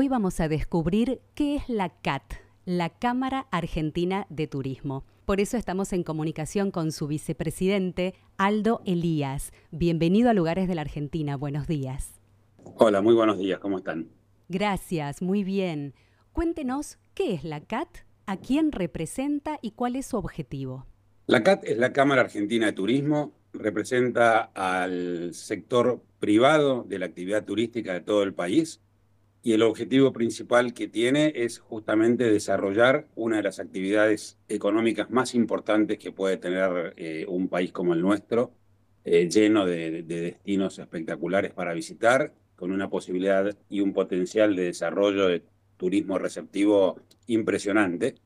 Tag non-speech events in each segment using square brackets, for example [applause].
Hoy vamos a descubrir qué es la CAT, la Cámara Argentina de Turismo. Por eso estamos en comunicación con su vicepresidente, Aldo Elías. Bienvenido a Lugares de la Argentina. Buenos días. Hola, muy buenos días. ¿Cómo están? Gracias, muy bien. Cuéntenos qué es la CAT, a quién representa y cuál es su objetivo. La CAT es la Cámara Argentina de Turismo, representa al sector privado de la actividad turística de todo el país y el objetivo principal que tiene es justamente desarrollar una de las actividades económicas más importantes que puede tener eh, un país como el nuestro, eh, lleno de, de, destinos espectaculares para visitar, con una posibilidad y un potencial de desarrollo de turismo receptivo impresionante.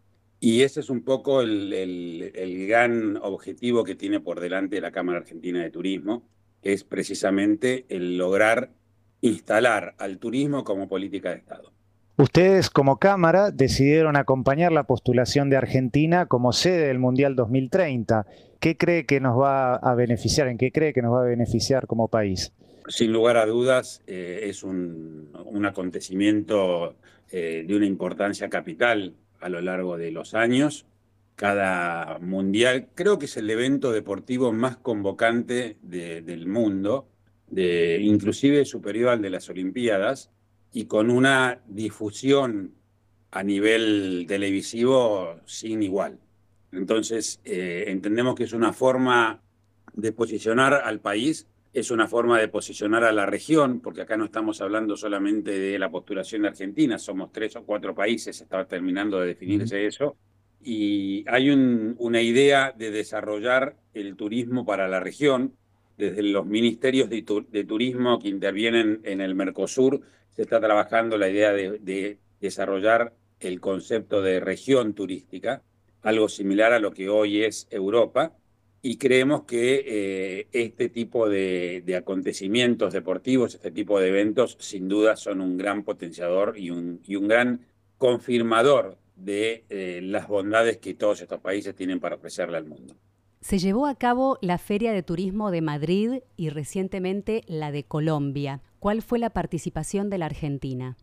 Y ese es un poco el gran objetivo que tiene por delante la Cámara Argentina de Turismo, que es precisamente el lograr instalar al turismo como política de Estado. Ustedes como Cámara decidieron acompañar la postulación de Argentina como sede del Mundial 2030. ¿Qué cree que nos va a beneficiar? ¿En qué cree que nos va a beneficiar como país? Sin lugar a dudas, eh, es un, un acontecimiento eh, de una importancia capital a lo largo de los años. Cada mundial creo que es el evento deportivo más convocante de, del mundo de, inclusive superior al de las Olimpiadas, y con una difusión a nivel televisivo sin igual. Entonces, eh, entendemos que es una forma de posicionar al país, es una forma de posicionar a la región, porque acá no estamos hablando solamente de la postulación de Argentina, somos tres o cuatro países, estaba terminando de definirse eso, y hay un, una idea de desarrollar el turismo para la región, desde los ministerios de, tu, de, turismo que intervienen en el Mercosur, se está trabajando la idea de, de, desarrollar el concepto de región turística, algo similar a lo que hoy es Europa, y creemos que eh, este tipo de, acontecimientos deportivos, este tipo de eventos, sin duda son un gran potenciador y un, y un gran confirmador de eh, las bondades que todos estos países tienen para ofrecerle al mundo. Se llevó a cabo la Feria de Turismo de Madrid y recientemente la de Colombia. ¿Cuál fue la participación de la Argentina?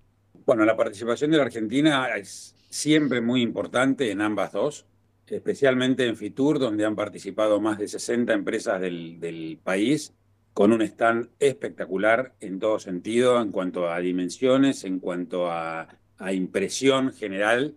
Bueno, la participación de la Argentina es siempre muy importante en ambas dos, especialmente en Fitur, donde han participado más de 60 empresas del, país, con un stand espectacular en todo sentido, en cuanto a dimensiones, en cuanto a impresión general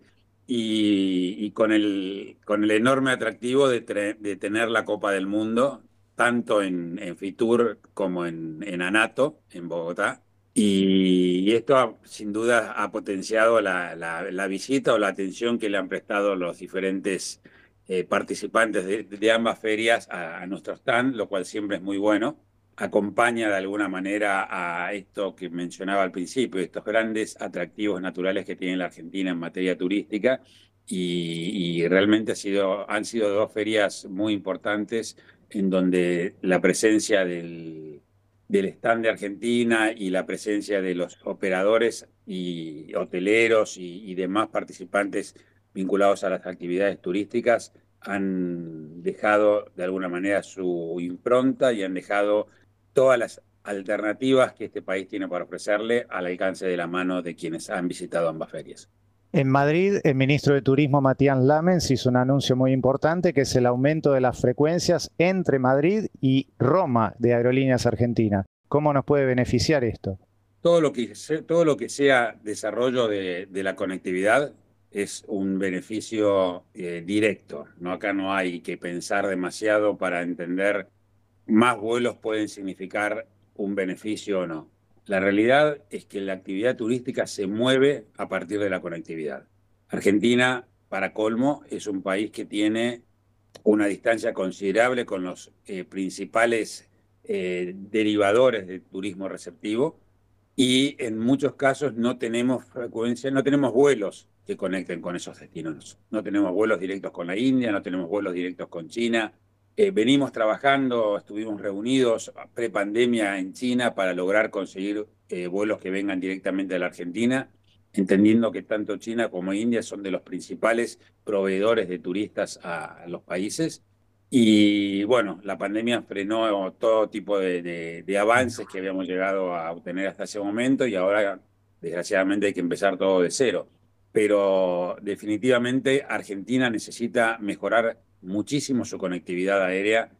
y, con, el, con el enorme atractivo de, tener la Copa del Mundo, tanto en, Fitur como en, Anato, en Bogotá. Y, esto sin duda ha potenciado la, la, visita o la atención que le han prestado los diferentes eh, participantes de, de, ambas ferias a, a nuestro stand, lo cual siempre es muy bueno acompaña de alguna manera a esto que mencionaba al principio, estos grandes atractivos naturales que tiene la Argentina en materia turística y, realmente ha sido, han sido dos ferias muy importantes en donde la presencia del, del stand de Argentina y la presencia de los operadores y hoteleros y demás participantes vinculados a las actividades turísticas han dejado de alguna manera su impronta y han dejado todas las alternativas que este país tiene para ofrecerle al alcance de la mano de quienes han visitado ambas ferias. En Madrid, el ministro de Turismo Matías Lamens hizo un anuncio muy importante que es el aumento de las frecuencias entre Madrid y Roma de Aerolíneas Argentinas. ¿Cómo nos puede beneficiar esto? Todo lo que, todo lo que sea desarrollo de, de la conectividad es un beneficio eh, directo. ¿no? Acá no hay que pensar demasiado para entender más vuelos pueden significar un beneficio o no. La realidad es que la actividad turística se mueve a partir de la conectividad. Argentina, para colmo, es un país que tiene una distancia considerable con los eh, principales eh, derivadores del turismo receptivo y en muchos casos no tenemos frecuencia, no tenemos vuelos que conecten con esos destinos. No tenemos vuelos directos con la India, no tenemos vuelos directos con China, eh, venimos trabajando, estuvimos reunidos pre-pandemia en China para lograr conseguir eh, vuelos que vengan directamente a la Argentina, entendiendo que tanto China como India son de los principales proveedores de turistas a los países. Y bueno, la pandemia frenó todo tipo de, de, de, avances que habíamos llegado a obtener hasta ese momento y ahora desgraciadamente hay que empezar todo de cero. Pero definitivamente Argentina necesita mejorar muchísimo su conectividad aérea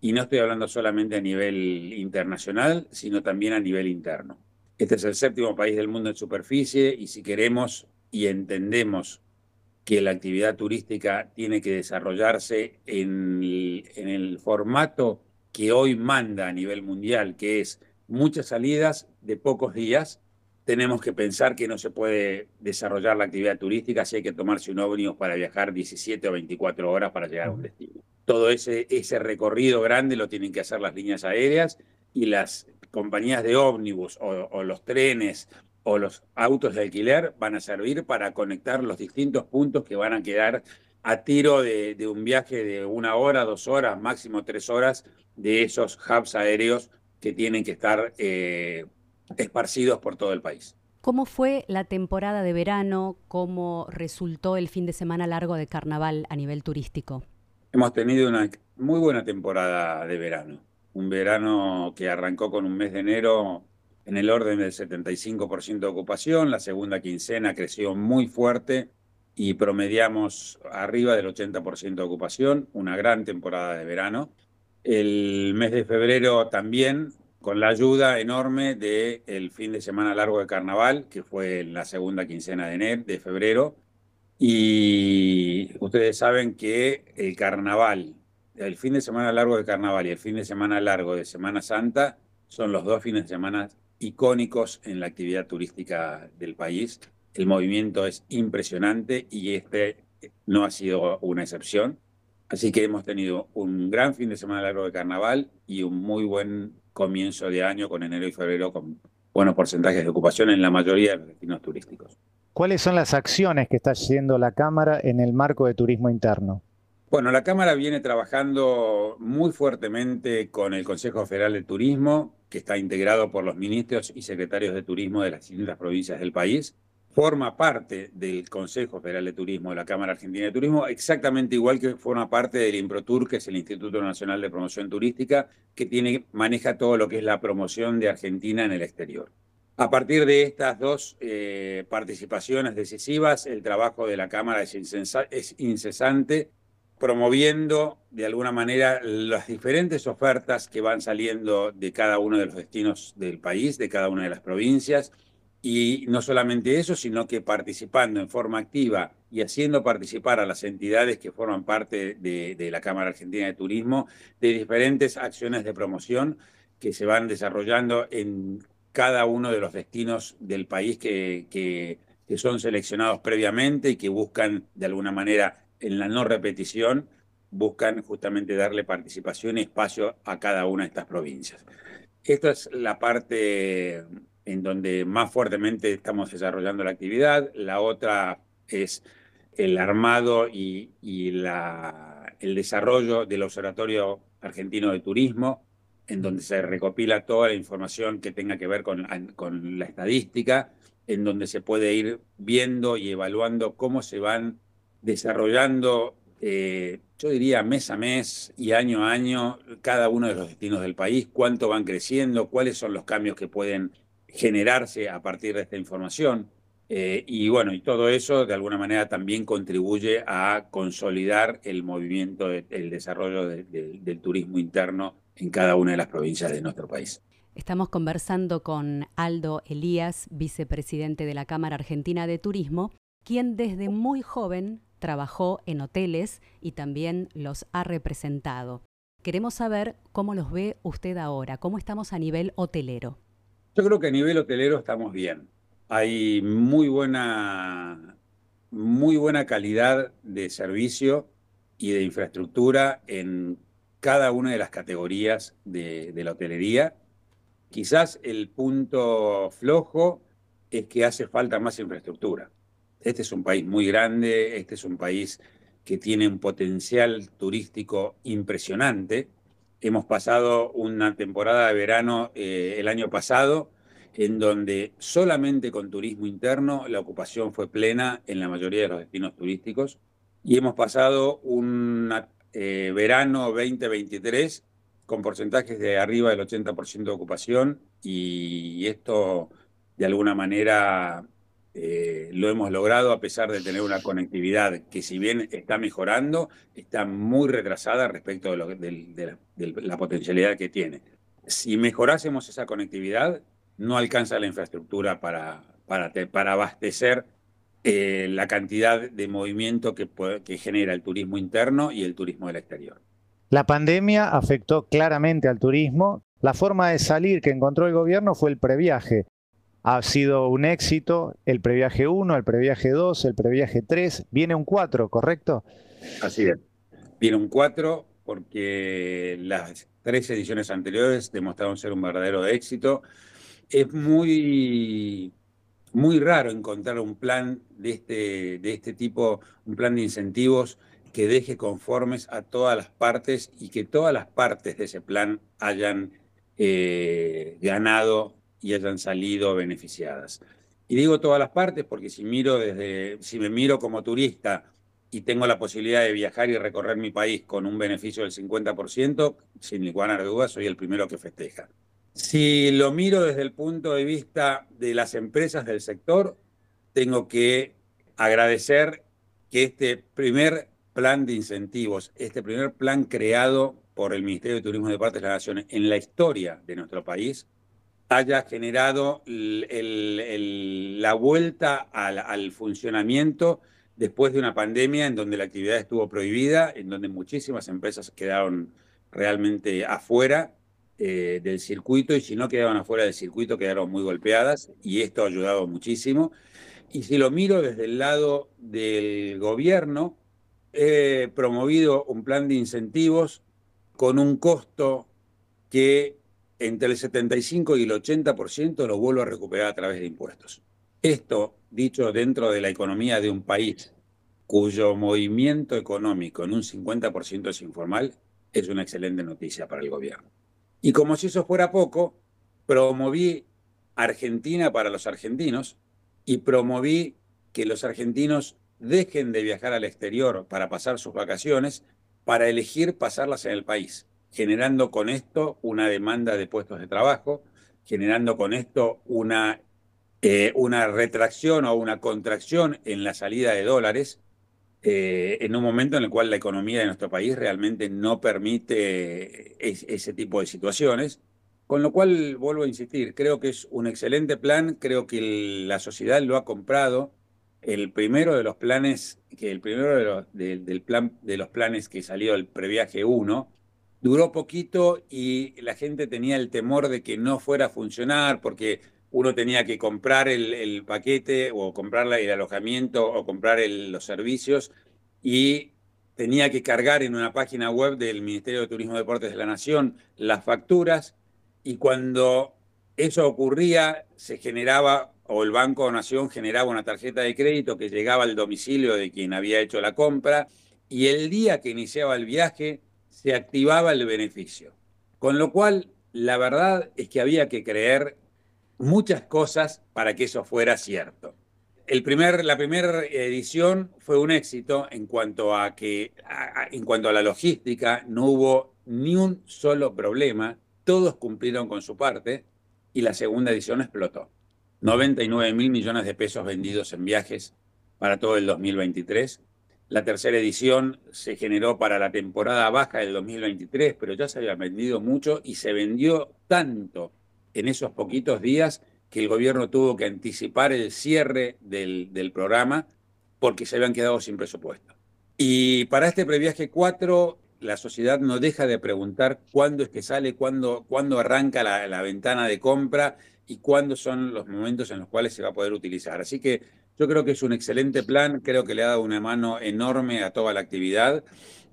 y no estoy hablando solamente a nivel internacional, sino también a nivel interno. Este es el séptimo país del mundo en superficie y si queremos y entendemos que la actividad turística tiene que desarrollarse en el, formato que hoy manda a nivel mundial, que es muchas salidas de pocos días, tenemos que pensar que no se puede desarrollar la actividad turística si hay que tomarse un ómnibus para viajar 17 o 24 horas para llegar a un destino. Todo ese, ese recorrido grande lo tienen que hacer las líneas aéreas y las compañías de ómnibus o los trenes o los autos de alquiler van a servir para conectar los distintos puntos que van a quedar a tiro de, un viaje de una hora, dos horas, máximo tres horas de esos hubs aéreos que tienen que estar eh, esparcidos por todo el país. ¿Cómo fue la temporada de verano? ¿Cómo resultó el fin de semana largo de carnaval a nivel turístico? Hemos tenido una muy buena temporada de verano. Un verano que arrancó con un mes de enero en el orden del 75% de ocupación, la segunda quincena creció muy fuerte y promediamos arriba del 80% de ocupación, una gran temporada de verano. El mes de febrero también, con la ayuda enorme del fin de semana largo de carnaval, que fue en la segunda quincena de, enero, de febrero. Y ustedes saben que el carnaval, el fin de semana largo de carnaval y el fin de semana largo de Semana Santa son los dos fines de semana icónicos en la actividad turística del país. El movimiento es impresionante y este no ha sido una excepción. Así que hemos tenido un gran fin de semana largo de carnaval y un muy buen comienzo de año con enero y febrero con buenos porcentajes de ocupación en la mayoría de los destinos turísticos. ¿Cuáles son las acciones que está haciendo la Cámara en el marco de turismo interno? Bueno, la Cámara viene trabajando muy fuertemente con el Consejo Federal de Turismo, que está integrado por los ministros y secretarios de turismo de las distintas provincias del país. Forma parte del Consejo Federal de Turismo de la Cámara Argentina de Turismo, exactamente igual que forma parte del IMPROTUR, que es el Instituto Nacional de Promoción Turística, que tiene, maneja todo lo que es la promoción de Argentina en el exterior. A partir de estas dos eh, participaciones decisivas, el trabajo de la Cámara es, es incesante promoviendo de alguna manera las diferentes ofertas que van saliendo de cada uno de los destinos del país, de cada una de las provincias. Y no solamente eso, sino que participando en forma activa y haciendo participar a las entidades que forman parte de, la Cámara Argentina de Turismo de diferentes acciones de promoción que se van desarrollando en cada uno de los destinos del país que, que son seleccionados previamente y que buscan de alguna manera en la no repetición buscan justamente darle participación y espacio a cada una de estas provincias. Esta es la parte en donde más fuertemente estamos desarrollando la actividad. La otra es el armado y, la, el desarrollo del Observatorio Argentino de Turismo, en donde se recopila toda la información que tenga que ver con, con la estadística, en donde se puede ir viendo y evaluando cómo se van desarrollando, eh, yo diría mes a mes y año a año, cada uno de los destinos del país, cuánto van creciendo, cuáles son los cambios que pueden generarse a partir de esta información. Eh, y bueno, y todo eso de alguna manera también contribuye a consolidar el movimiento, el desarrollo del turismo interno en cada una de las provincias de nuestro país. Estamos conversando con Aldo Elías, vicepresidente de la Cámara Argentina de Turismo, quien desde muy joven trabajó en hoteles y también los ha representado. Queremos saber cómo los ve usted ahora, cómo estamos a nivel hotelero. Yo creo que a nivel hotelero estamos bien. Hay muy buena, muy buena calidad de servicio y de infraestructura en cada una de las categorías de, de la hotelería. Quizás el punto flojo es que hace falta más infraestructura. Este es un país muy grande, este es un país que tiene un potencial turístico impresionante. Hemos pasado una temporada de verano eh, el año pasado en donde solamente con turismo interno la ocupación fue plena en la mayoría de los destinos turísticos. Y hemos pasado un eh, verano 2023 con porcentajes de arriba del 80% de ocupación y esto de alguna manera eh, lo hemos logrado a pesar de tener una conectividad que si bien está mejorando, está muy retrasada respecto de, la potencialidad que tiene. Si mejorásemos esa conectividad, no alcanza la infraestructura para, para, para abastecer eh, la cantidad de movimiento que, que genera el turismo interno y el turismo del exterior. La pandemia afectó claramente al turismo. La forma de salir que encontró el gobierno fue el previaje. Ha sido un éxito el previaje 1, el previaje 2, el previaje 3. Viene un 4, ¿correcto? Así es. Viene un 4 porque las tres ediciones anteriores demostraron ser un verdadero éxito. Es muy, muy raro encontrar un plan de este, de este tipo, un plan de incentivos que deje conformes a todas las partes y que todas las partes de ese plan hayan eh, ganado y hayan salido beneficiadas. Y digo todas las partes porque si miro desde, si me miro como turista y tengo la posibilidad de viajar y recorrer mi país con un beneficio del 50%, sin ninguna duda soy el primero que festeja. Si lo miro desde el punto de vista de las empresas del sector, tengo que agradecer que este primer plan de incentivos, este primer plan creado por el Ministerio de Turismo de Partes de la Nación en la historia de nuestro país, haya generado la vuelta al, funcionamiento después de una pandemia en donde la actividad estuvo prohibida, en donde muchísimas empresas quedaron realmente afuera eh, del circuito y si no quedaban afuera del circuito quedaron muy golpeadas y esto ha ayudado muchísimo. Y si lo miro desde el lado del gobierno, he promovido un plan de incentivos con un costo que entre el 75 y el 80% lo vuelvo a recuperar a través de impuestos. Esto, dicho dentro de la economía de un país cuyo movimiento económico en un 50% es informal, es una excelente noticia para el gobierno. Y como si eso fuera poco, promoví Argentina para los argentinos y promoví que los argentinos dejen de viajar al exterior para pasar sus vacaciones, para elegir pasarlas en el país, generando con esto una demanda de puestos de trabajo, generando con esto una, eh, una retracción o una contracción en la salida de dólares, eh, en un momento en el cual la economía de nuestro país realmente no permite ese tipo de situaciones. Con lo cual, vuelvo a insistir, creo que es un excelente plan, creo que la sociedad lo ha comprado, el primero de los planes, que el primero de los, del plan, de los planes que salió el previaje 1, duró poquito y la gente tenía el temor de que no fuera a funcionar porque uno tenía que comprar el, paquete o comprar el alojamiento o comprar los servicios y tenía que cargar en una página web del Ministerio de Turismo y Deportes de la Nación las facturas y cuando eso ocurría se generaba o el Banco de Nación generaba una tarjeta de crédito que llegaba al domicilio de quien había hecho la compra y el día que iniciaba el viaje se activaba el beneficio. Con lo cual, la verdad es que había que creer muchas cosas para que eso fuera cierto. El primer, la primera edición fue un éxito en cuanto a que, en cuanto a la logística, no hubo ni un solo problema, todos cumplieron con su parte y la segunda edición explotó. 99 mil millones de pesos vendidos en viajes para todo el 2023. La tercera edición se generó para la temporada baja del 2023, pero ya se había vendido mucho y se vendió tanto en esos poquitos días que el gobierno tuvo que anticipar el cierre del, programa porque se habían quedado sin presupuesto. Y para este previaje 4, la sociedad no deja de preguntar cuándo es que sale, cuándo, cuándo arranca la ventana de compra y cuándo son los momentos en los cuales se va a poder utilizar. Así que yo creo que es un excelente plan, creo que le ha dado una mano enorme a toda la actividad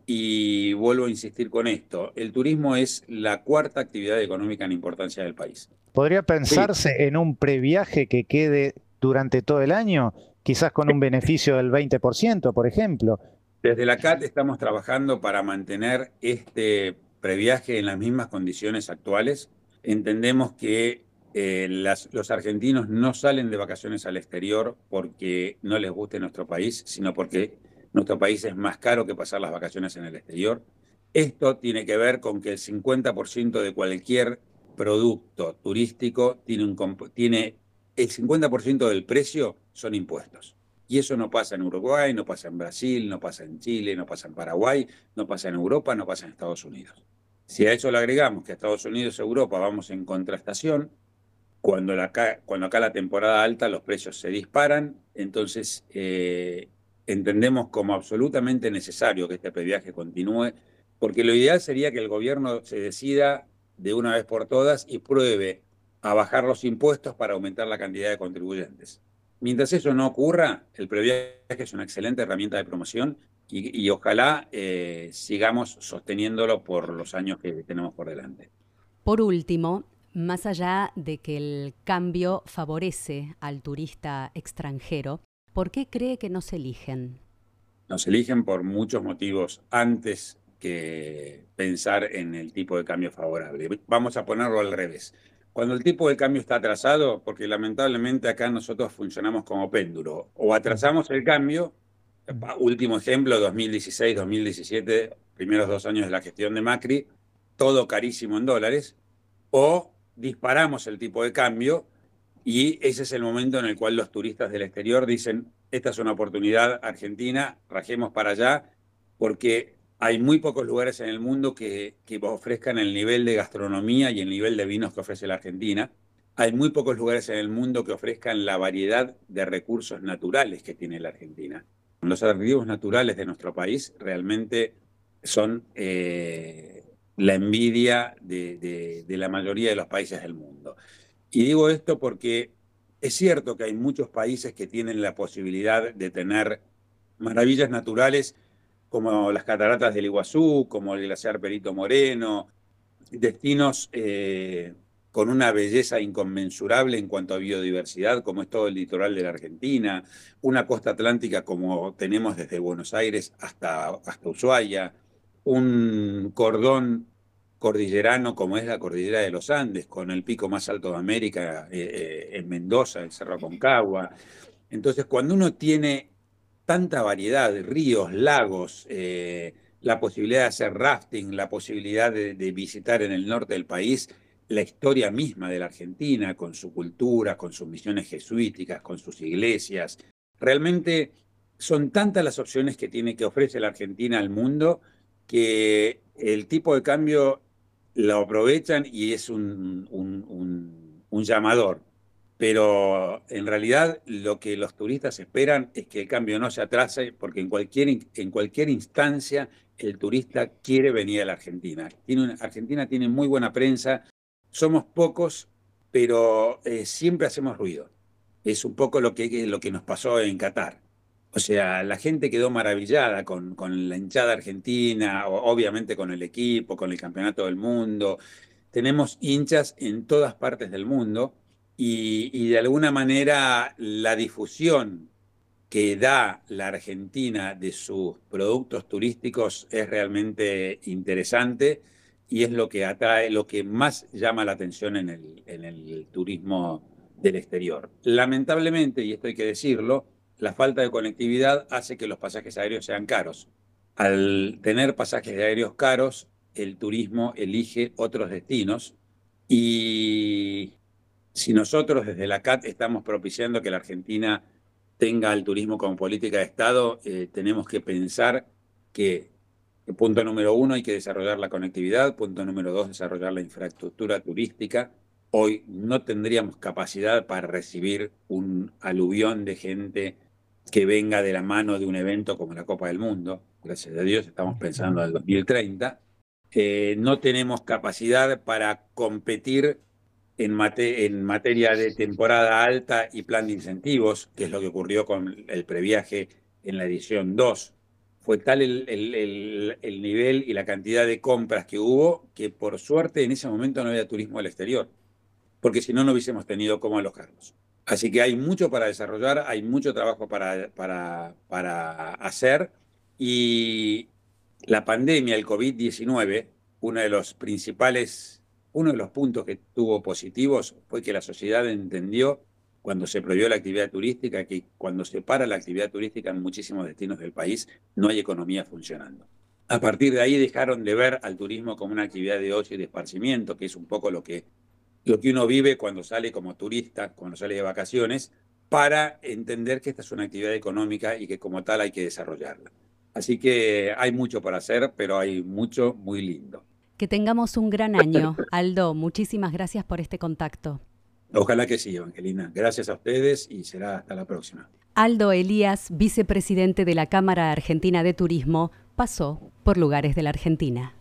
y vuelvo a insistir con esto, el turismo es la cuarta actividad económica en importancia del país. ¿Podría pensarse en un previaje que quede durante todo el año, quizás con un beneficio del 20%, por ejemplo? Desde la CAT estamos trabajando para mantener este previaje en las mismas condiciones actuales. Entendemos que eh, los argentinos no salen de vacaciones al exterior porque no les guste nuestro país, sino porque nuestro país es más caro que pasar las vacaciones en el exterior. Esto tiene que ver con que el 50% de cualquier producto turístico tiene, un, tiene el 50% del precio son impuestos. Y eso no pasa en Uruguay, no pasa en Brasil, no pasa en Chile, no pasa en Paraguay, no pasa en Europa, no pasa en Estados Unidos. Si a eso le agregamos que a Estados Unidos y Europa vamos en contrastación, cuando, cuando acá la temporada alta los precios se disparan, entonces eh, entendemos como absolutamente necesario que este previaje continúe, porque lo ideal sería que el gobierno se decida de una vez por todas y pruebe a bajar los impuestos para aumentar la cantidad de contribuyentes. Mientras eso no ocurra, el previaje es una excelente herramienta de promoción y, ojalá eh, sigamos sosteniéndolo por los años que tenemos por delante. Por último, más allá de que el cambio favorece al turista extranjero, ¿por qué cree que nos eligen? Nos eligen por muchos motivos antes que pensar en el tipo de cambio favorable. Vamos a ponerlo al revés. Cuando el tipo de cambio está atrasado, porque lamentablemente acá nosotros funcionamos como péndulo, o atrasamos el cambio, último ejemplo, 2016, 2017, primeros dos años de la gestión de Macri, todo carísimo en dólares, o disparamos el tipo de cambio y ese es el momento en el cual los turistas del exterior dicen, esta es una oportunidad argentina, rajemos para allá, porque hay muy pocos lugares en el mundo que, ofrezcan el nivel de gastronomía y el nivel de vinos que ofrece la Argentina. Hay muy pocos lugares en el mundo que ofrezcan la variedad de recursos naturales que tiene la Argentina. Los atractivos naturales de nuestro país realmente son eh, la envidia de, de la mayoría de los países del mundo. Y digo esto porque es cierto que hay muchos países que tienen la posibilidad de tener maravillas naturales como las cataratas del Iguazú, como el glaciar Perito Moreno, destinos eh, con una belleza inconmensurable en cuanto a biodiversidad, como es todo el litoral de la Argentina, una costa atlántica como tenemos desde Buenos Aires hasta, hasta Ushuaia, un cordón cordillerano como es la cordillera de los Andes, con el pico más alto de América eh, eh, en Mendoza, el Cerro Concagua. Entonces, cuando uno tiene tanta variedad, de ríos, lagos, eh, la posibilidad de hacer rafting, la posibilidad de, visitar en el norte del país la historia misma de la Argentina, con su cultura, con sus misiones jesuíticas, con sus iglesias. Realmente son tantas las opciones que tiene que ofrece la Argentina al mundo que el tipo de cambio lo aprovechan y es un, un llamador pero en realidad lo que los turistas esperan es que el cambio no se atrase, porque en cualquier, en cualquier instancia el turista quiere venir a la Argentina. Argentina tiene muy buena prensa, somos pocos, pero eh, siempre hacemos ruido. Es un poco lo que, lo que nos pasó en Qatar. O sea, la gente quedó maravillada con, la hinchada argentina, obviamente con el equipo, con el campeonato del mundo. Tenemos hinchas en todas partes del mundo y, de alguna manera la difusión que da la Argentina de sus productos turísticos es realmente interesante y es lo que atrae, lo que más llama la atención en el turismo del exterior. Lamentablemente, y esto hay que decirlo, la falta de conectividad hace que los pasajes aéreos sean caros. Al tener pasajes aéreos caros, el turismo elige otros destinos y si nosotros desde la CAT estamos propiciando que la Argentina tenga el turismo como política de Estado, eh, tenemos que pensar que, punto número uno, hay que desarrollar la conectividad, punto número dos, desarrollar la infraestructura turística. Hoy no tendríamos capacidad para recibir un aluvión de gente que venga de la mano de un evento como la Copa del Mundo. Gracias a Dios estamos pensando en el 2030. Eh, no tenemos capacidad para competir en, materia de temporada alta y plan de incentivos, que es lo que ocurrió con el previaje en la edición 2. Fue tal el, el, nivel y la cantidad de compras que hubo que por suerte en ese momento no había turismo al exterior, porque si no, no hubiésemos tenido cómo alojarnos. Así que hay mucho para desarrollar, hay mucho trabajo para, para, para hacer y la pandemia, el COVID-19, uno de los principales uno de los puntos que tuvo positivos fue que la sociedad entendió cuando se prohibió la actividad turística que cuando se para la actividad turística en muchísimos destinos del país no hay economía funcionando. A partir de ahí dejaron de ver al turismo como una actividad de ocio y de esparcimiento, que es un poco lo que lo que uno vive cuando sale como turista, cuando sale de vacaciones, para entender que esta es una actividad económica y que como tal hay que desarrollarla. Así que hay mucho para hacer, pero hay mucho muy lindo. Que tengamos un gran año. [laughs] Aldo, muchísimas gracias por este contacto. Ojalá que sí, Evangelina. Gracias a ustedes y será hasta la próxima. Aldo Elías, vicepresidente de la Cámara Argentina de Turismo, pasó por lugares de la Argentina.